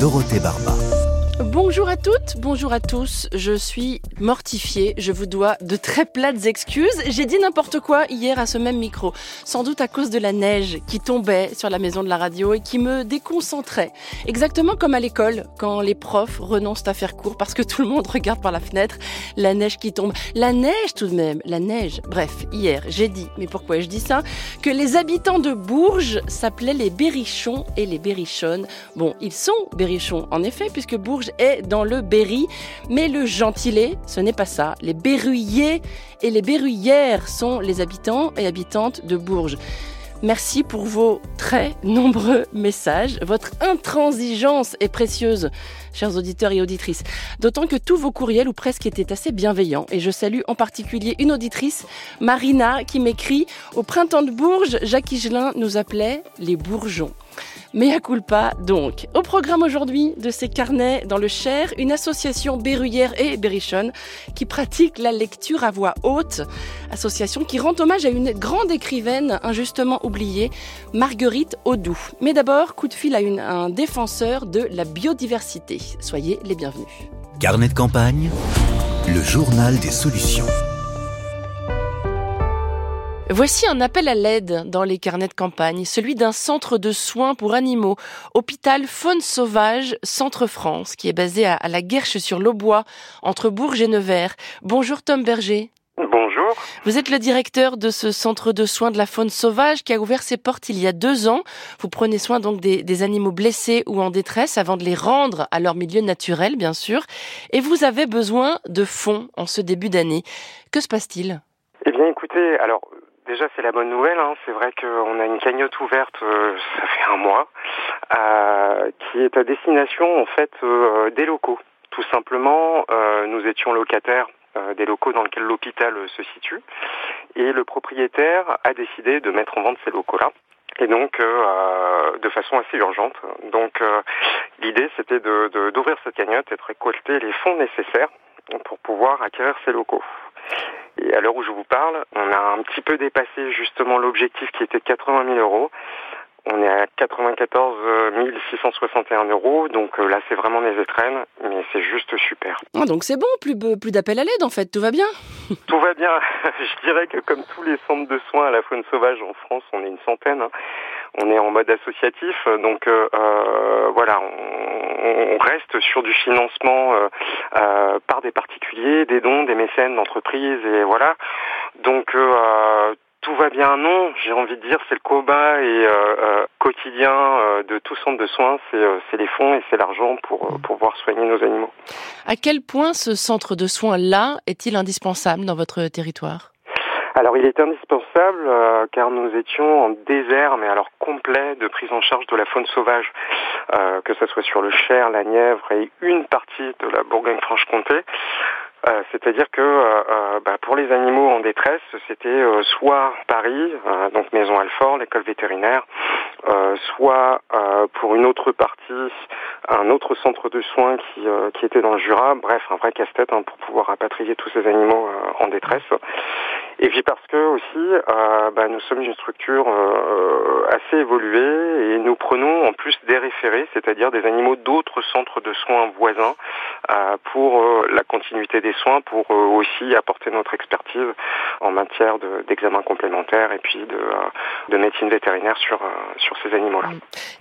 Dorothée Barba. Bonjour à toutes, bonjour à tous. Je suis mortifiée, je vous dois de très plates excuses. J'ai dit n'importe quoi hier à ce même micro, sans doute à cause de la neige qui tombait sur la maison de la radio et qui me déconcentrait. Exactement comme à l'école, quand les profs renoncent à faire cours parce que tout le monde regarde par la fenêtre la neige qui tombe. La neige tout de même, la neige. Bref, hier j'ai dit, mais pourquoi je dis ça? Que les habitants de Bourges s'appelaient les Berrichons et les Berrichonnes. Bon, ils sont Berrichons en effet, puisque Bourges est dans le Berry. Mais le gentilé, ce n'est pas ça. Les Berruyers et les Berruyères sont les habitants et habitantes de Bourges. Merci pour vos très nombreux messages. Votre intransigeance est précieuse, chers auditeurs et auditrices. D'autant que tous vos courriels, ou presque, étaient assez bienveillants. Et je salue en particulier une auditrice, Marina, qui m'écrit Au printemps de Bourges, Jacques Higelin nous appelait les Bourgeons. Mea culpa donc. Au programme aujourd'hui de ces carnets dans le Cher, une association berruyère et berrichonne qui pratique la lecture à voix haute. Association qui rend hommage à une grande écrivaine injustement oubliée, Marguerite Audoux. Mais d'abord, coup de fil à un défenseur de la biodiversité. Soyez les bienvenus. Carnet de campagne, le journal des solutions. Voici un appel à l'aide dans les carnets de campagne, celui d'un centre de soins pour animaux, hôpital Faune Sauvage Centre France, qui est basé à, la Guerche sur l'Aubois, entre Bourges et Nevers. Bonjour Tom Berger. Bonjour. Vous êtes le directeur de ce centre de soins de la faune sauvage qui a ouvert ses portes il y a deux ans. Vous prenez soin donc des, des, animaux blessés ou en détresse avant de les rendre à leur milieu naturel, bien sûr. Et vous avez besoin de fonds en ce début d'année. Que se passe-t-il? Eh bien, écoutez, alors Déjà, c'est la bonne nouvelle. Hein. C'est vrai qu'on a une cagnotte ouverte, euh, ça fait un mois, euh, qui est à destination en fait euh, des locaux. Tout simplement, nous étions locataires des locaux dans lesquels l'hôpital se situe, et le propriétaire a décidé de mettre en vente ces locaux-là. Et donc, de façon assez urgente. Donc, l'idée, c'était d'ouvrir cette cagnotte et de récolter les fonds nécessaires pour pouvoir acquérir ces locaux. Et à l'heure où je vous parle, on a un petit peu dépassé justement l'objectif qui était de 80 000 euros. On est à 94 661 euros, donc là c'est vraiment les étrennes, mais c'est juste super. Ah, donc c'est bon, plus, plus d'appel à l'aide en fait, tout va bien Tout va bien, je dirais que comme tous les centres de soins à la faune sauvage en France, on est une centaine, hein. On est en mode associatif, donc euh, voilà, on, reste sur du financement euh, euh, par des particuliers, des dons, des mécènes d'entreprises, et voilà. Donc euh, tout va bien, non. J'ai envie de dire, c'est le combat et euh, quotidien euh, de tout centre de soins, c'est les fonds et c'est l'argent pour pouvoir soigner nos animaux. À quel point ce centre de soins-là est-il indispensable dans votre territoire? Alors il est indispensable euh, car nous étions en désert, mais alors complet de prise en charge de la faune sauvage, euh, que ce soit sur le Cher, la Nièvre et une partie de la Bourgogne-Franche-Comté. Euh, C'est-à-dire que euh, euh, bah, pour les animaux en détresse, c'était euh, soit Paris, donc Maison Alfort, l'école vétérinaire, soit pour une autre partie, un autre centre de soins qui, qui était dans le Jura. Bref, un vrai casse-tête hein, pour pouvoir rapatrier tous ces animaux en détresse. Et puis parce que aussi, bah, nous sommes une structure assez évoluée et nous prenons en plus des référés, c'est-à-dire des animaux d'autres centres de soins voisins pour la continuité des soins pour euh, aussi apporter notre expertise en matière d'examen de, complémentaires et puis de, euh, de médecine vétérinaire sur, euh, sur ces animaux-là.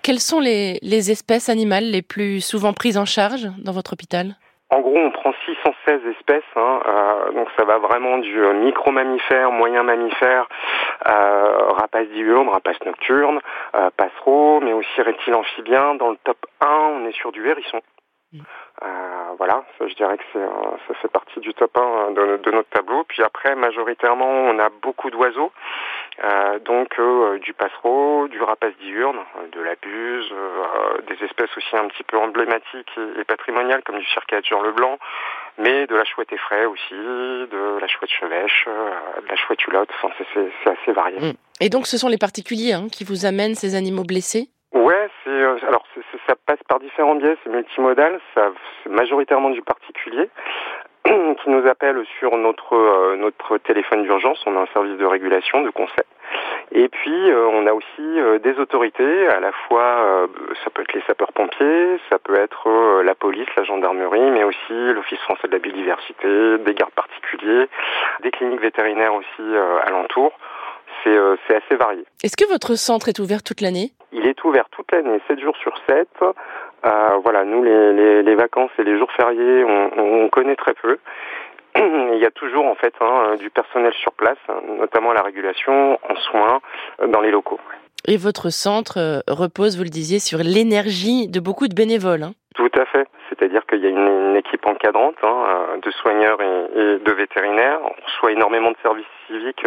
Quelles sont les, les espèces animales les plus souvent prises en charge dans votre hôpital? En gros, on prend 616 espèces, hein, euh, donc ça va vraiment du micro-mammifère, moyen mammifère, euh, rapace diurne, rapace nocturne, euh, passereau, mais aussi reptiles amphibiens. Dans le top 1, on est sur du hérisson. Euh, voilà, je dirais que c'est, ça fait partie du top 1 de, de, notre tableau. Puis après, majoritairement, on a beaucoup d'oiseaux, euh, donc euh, du passereau, du rapace diurne, de la buse, euh, des espèces aussi un petit peu emblématiques et, patrimoniales comme du circature le blanc, mais de la chouette effraie aussi, de la chouette chevêche, euh, de la chouette hulotte. Enfin, c'est, assez varié. Mm. Et donc, ce sont les particuliers hein, qui vous amènent ces animaux blessés? C'est alors ça passe par différents biais, c'est multimodal, ça, c'est majoritairement du particulier qui nous appelle sur notre euh, notre téléphone d'urgence. On a un service de régulation, de conseil. Et puis euh, on a aussi euh, des autorités, à la fois ça peut être les sapeurs-pompiers, ça peut être la police, la gendarmerie, mais aussi l'Office français de la biodiversité, des gardes particuliers, des cliniques vétérinaires aussi alentour. C'est assez varié. Est-ce que votre centre est ouvert toute l'année? Il est ouvert toute l'année, 7 jours sur 7. Euh, voilà, nous les, les, les, vacances et les jours fériés, on, on connaît très peu. Il y a toujours en fait hein, du personnel sur place, notamment à la régulation, en soins, dans les locaux. Et votre centre repose, vous le disiez, sur l'énergie de beaucoup de bénévoles. Hein Tout à fait. C'est-à-dire qu'il y a une, équipe encadrante hein, de soigneurs et, de vétérinaires. On reçoit énormément de services civiques.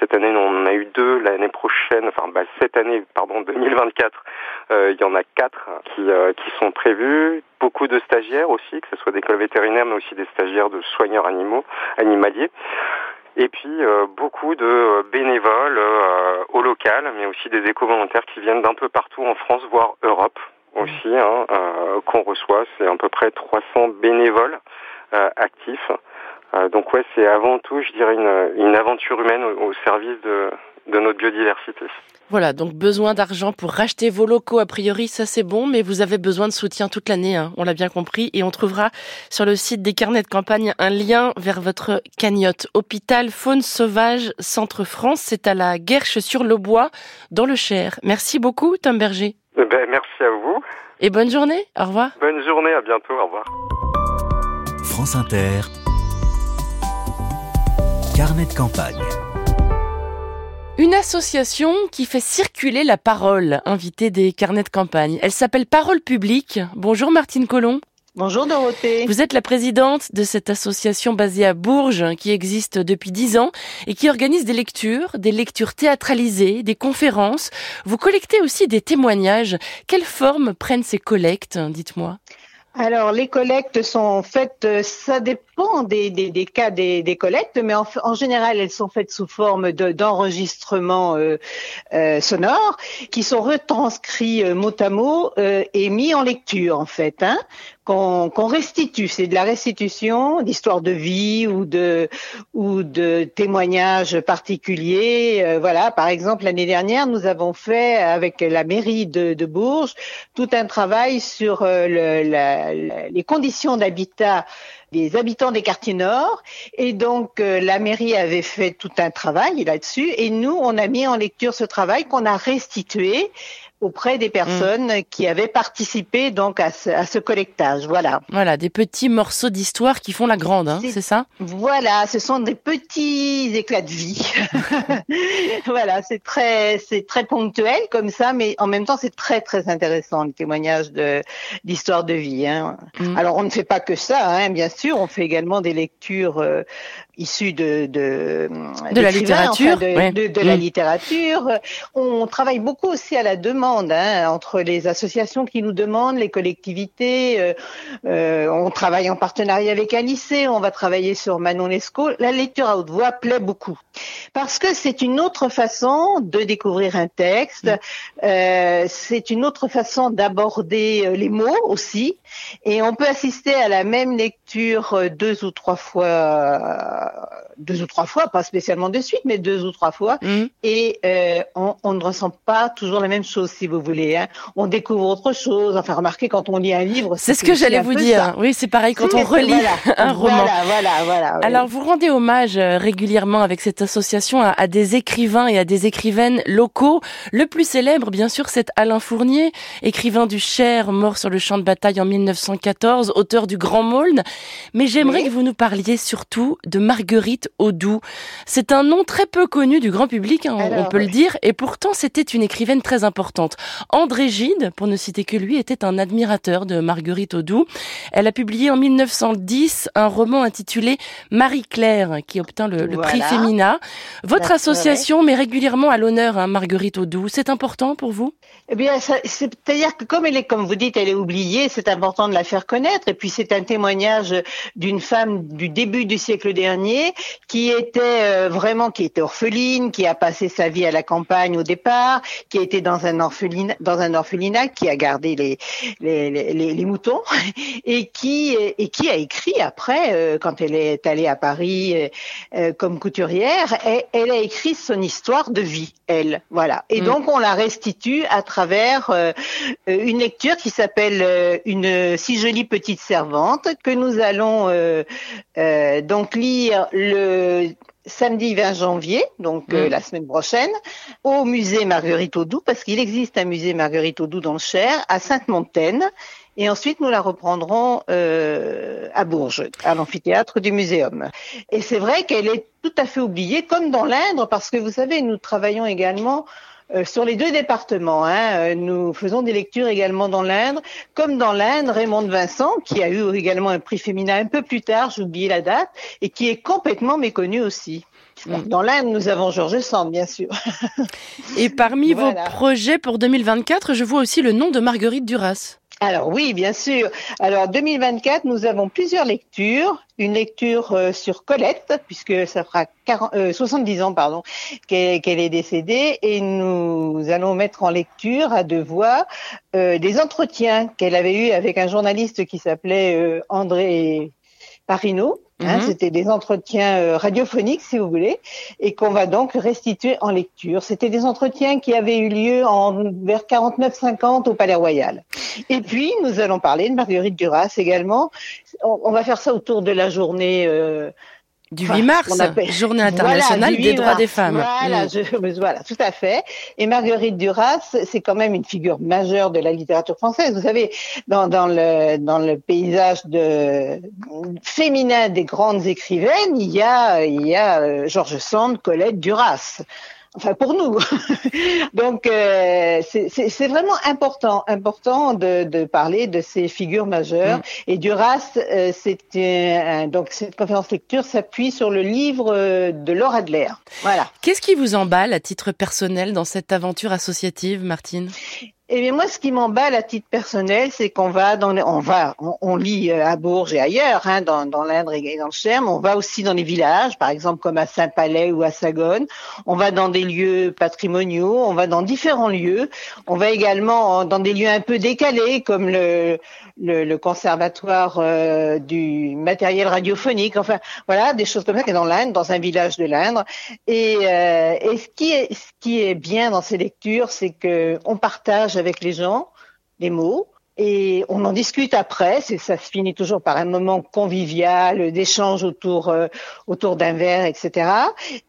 Cette année, on en a eu deux. L'année prochaine, enfin bah, cette année, pardon, 2024, euh, il y en a quatre qui, euh, qui sont prévus. Beaucoup de stagiaires aussi, que ce soit d'école vétérinaire, mais aussi des stagiaires de soigneurs animaux, animaliers. Et puis euh, beaucoup de bénévoles euh, au local, mais aussi des éco-volontaires qui viennent d'un peu partout en France, voire Europe aussi, hein, euh, qu'on reçoit. C'est à peu près 300 bénévoles actifs. donc ouais, c'est avant tout, je dirais, une, une aventure humaine au, au service de, de notre biodiversité. Voilà, donc besoin d'argent pour racheter vos locaux, a priori ça c'est bon, mais vous avez besoin de soutien toute l'année, hein, on l'a bien compris, et on trouvera sur le site des carnets de campagne un lien vers votre cagnotte. Hôpital Faune Sauvage Centre France, c'est à la Guerche sur le Bois, dans le Cher. Merci beaucoup Tom Berger. Ben, merci à vous. Et bonne journée, au revoir. Bonne journée, à bientôt, au revoir. France Inter, carnet de campagne. Une association qui fait circuler la parole, invitée des carnets de campagne. Elle s'appelle Parole publique. Bonjour Martine Collomb. Bonjour Dorothée. Vous êtes la présidente de cette association basée à Bourges qui existe depuis dix ans et qui organise des lectures, des lectures théâtralisées, des conférences. Vous collectez aussi des témoignages. Quelle forme prennent ces collectes, dites-moi? Alors, les collectes sont faites, ça dépend des, des, des cas des, des, collectes, mais en, en, général, elles sont faites sous forme d'enregistrements euh, euh, sonores qui sont retranscrits euh, mot à mot euh, et mis en lecture, en fait, hein, qu'on qu restitue. C'est de la restitution d'histoires de vie ou de ou de témoignages particuliers. Euh, voilà, par exemple, l'année dernière, nous avons fait avec la mairie de, de Bourges tout un travail sur le, la les conditions d'habitat des habitants des quartiers nord. Et donc, euh, la mairie avait fait tout un travail là-dessus. Et nous, on a mis en lecture ce travail qu'on a restitué auprès des personnes mmh. qui avaient participé donc à ce, à ce, collectage. Voilà. Voilà, des petits morceaux d'histoire qui font la grande, hein, c'est ça? Voilà, ce sont des petits éclats de vie. voilà, c'est très, c'est très ponctuel comme ça, mais en même temps, c'est très très intéressant le témoignage de d'histoire de vie. Hein. Mmh. Alors, on ne fait pas que ça, hein, bien sûr. On fait également des lectures euh, issues de de, de la littérature, enfin de, ouais. de, de mmh. la littérature. On travaille beaucoup aussi à la demande Hein, entre les associations qui nous demandent, les collectivités. Euh, euh, on travaille en partenariat avec un lycée, on va travailler sur Manon Lescaut. La lecture à haute voix plaît beaucoup parce que c'est une autre façon de découvrir un texte. Euh, c'est une autre façon d'aborder les mots aussi, et on peut assister à la même lecture deux ou trois fois, deux ou trois fois, pas spécialement de suite, mais deux ou trois fois, mmh. et on, on ne ressent pas toujours la même chose si vous voulez. Hein. On découvre autre chose. Enfin, remarquez, quand on lit un livre. C'est ce que j'allais vous dire. Ça. Oui, c'est pareil quand on relit voilà. un roman. Voilà, voilà, voilà. Oui. Alors, vous rendez hommage régulièrement avec cette association à, à, des écrivains et à des écrivaines locaux. Le plus célèbre, bien sûr, c'est Alain Fournier, écrivain du Cher, mort sur le champ de bataille en 1914, auteur du Grand Maulne. Mais j'aimerais oui. que vous nous parliez surtout de Marguerite Audoux. C'est un nom très peu connu du grand public, hein, on peut le dire, et pourtant c'était une écrivaine très importante. André Gide, pour ne citer que lui, était un admirateur de Marguerite Audoux. Elle a publié en 1910 un roman intitulé Marie-Claire, qui obtint le, prix Femina. Votre association met régulièrement à l'honneur hein, Marguerite Audoux. C'est important pour vous? Eh bien, c'est-à-dire que comme elle est, comme vous dites, elle est oubliée, c'est important de la faire connaître. Et puis c'est un témoignage d'une femme du début du siècle dernier qui était euh, vraiment, qui était orpheline, qui a passé sa vie à la campagne au départ, qui était dans un orphelinat, dans un orphelinat, qui a gardé les les, les, les moutons et qui et qui a écrit après euh, quand elle est allée à Paris euh, comme couturière, et, elle a écrit son histoire de vie, elle, voilà. Et mm. donc on la restitue à travers une lecture qui s'appelle une si jolie petite servante que nous allons euh, euh, donc lire le samedi 20 janvier, donc euh, mm. la semaine prochaine, au musée Marguerite Audoux, parce qu'il existe un musée Marguerite Audoux dans le Cher, à Sainte-Montaine. Et ensuite, nous la reprendrons à Bourges, à l'amphithéâtre du Muséum. Et c'est vrai qu'elle est tout à fait oubliée, comme dans l'Indre, parce que vous savez, nous travaillons également euh, sur les deux départements. Hein, euh, nous faisons des lectures également dans l'Indre, comme dans l'Indre, Raymond Vincent, qui a eu également un prix féminin un peu plus tard, j'ai oublié la date, et qui est complètement méconnu aussi. Mm. Dans l'Inde, nous avons Georges Sand, bien sûr. Et parmi vos projets pour 2024, je vois aussi le nom de Marguerite Duras. Alors oui, bien sûr. Alors 2024, nous avons plusieurs lectures. Une lecture euh, sur Colette, puisque ça fera 70 euh, ans pardon qu'elle est décédée, et nous allons mettre en lecture à deux voix euh, des entretiens qu'elle avait eus avec un journaliste qui s'appelait André Parino Hein, mhm. C'était des entretiens euh, radiophoniques, si vous voulez, et qu'on va donc restituer en lecture. C'était des entretiens qui avaient eu lieu en vers 49-50 au Palais Royal. Et puis, nous allons parler de Marguerite Duras également. On, va faire ça autour de la journée euh, du 8 mars, journée internationale des droits des femmes. Voilà, mm. voilà, tout à fait. Et Marguerite Duras, c'est quand même une figure majeure de la littérature française. Vous savez, dans, dans le dans le paysage de féminin des grandes écrivaines, il y a il y a euh, Georges Sand, Colette, Duras enfin pour nous. Donc euh, c'est vraiment important, important de, de, parler de ces figures majeures. Mm. Et Duras, euh, c'est donc cette conférence lecture s'appuie sur le livre euh, de Laura Adler. Voilà. Qu'est-ce qui vous emballe à titre personnel dans cette aventure associative, Martine? Eh bien, moi, ce qui m'emballe à titre personnel, c'est qu'on va on va, on, lit euh, à Bourges et ailleurs, hein, dans, l'Indre et dans le Cher, on va aussi dans les villages, par exemple comme à Saint-Palais ou à Sagone. On va dans des lieux patrimoniaux, on va dans différents lieux. On va également dans des lieux un peu décalés, comme le, conservatoire euh, du matériel radiophonique. Enfin, voilà, des choses comme ça qui est dans l'Indre, dans un village de l'Indre. Et, euh, et ce qui est, ce qui est bien dans ces lectures, c'est que on partage avec les gens les mots et on en discute après. Ça se finit toujours par un moment convivial, d'échange autour euh, autour d'un verre, etc.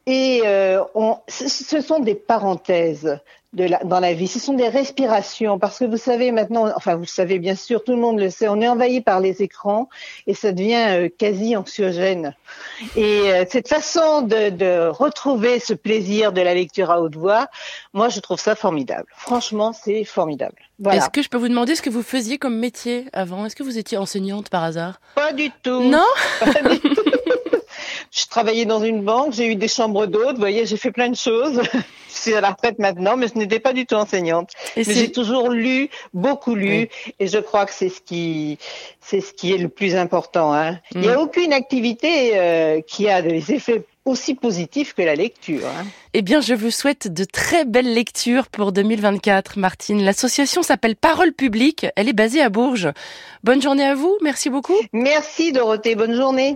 Et euh, ce sont des parenthèses de la, dans la vie. Ce sont des respirations parce que vous savez maintenant, enfin vous le savez bien sûr, tout le monde le sait, on est envahi par les écrans et ça devient euh, quasi anxiogène. Et cette façon de, de, retrouver ce plaisir de la lecture à haute voix, moi je trouve ça formidable. Franchement, c'est formidable. Est-ce que je peux vous demander ce que vous faisiez comme métier avant? Est-ce que vous étiez enseignante par hasard? Pas du tout. Non? Pas du tout. Je travaillais dans une banque, j'ai eu des chambres d'hôtes, vous voyez, j'ai fait plein de choses. Je suis à la retraite maintenant, mais je n'étais pas du tout enseignante. mais j'ai toujours lu, beaucoup lu, et je crois que c'est ce qui, c'est ce qui est le plus important. Hein. Il n'y a mm. aucune activité euh, qui a des effets aussi positif que la lecture. Hein. Eh bien, je vous souhaite de très belles lectures pour 2024, Martine. L'association s'appelle Parole publique. Elle est basée à Bourges. Bonne journée à vous. Merci beaucoup. Merci, Dorothée. Bonne journée.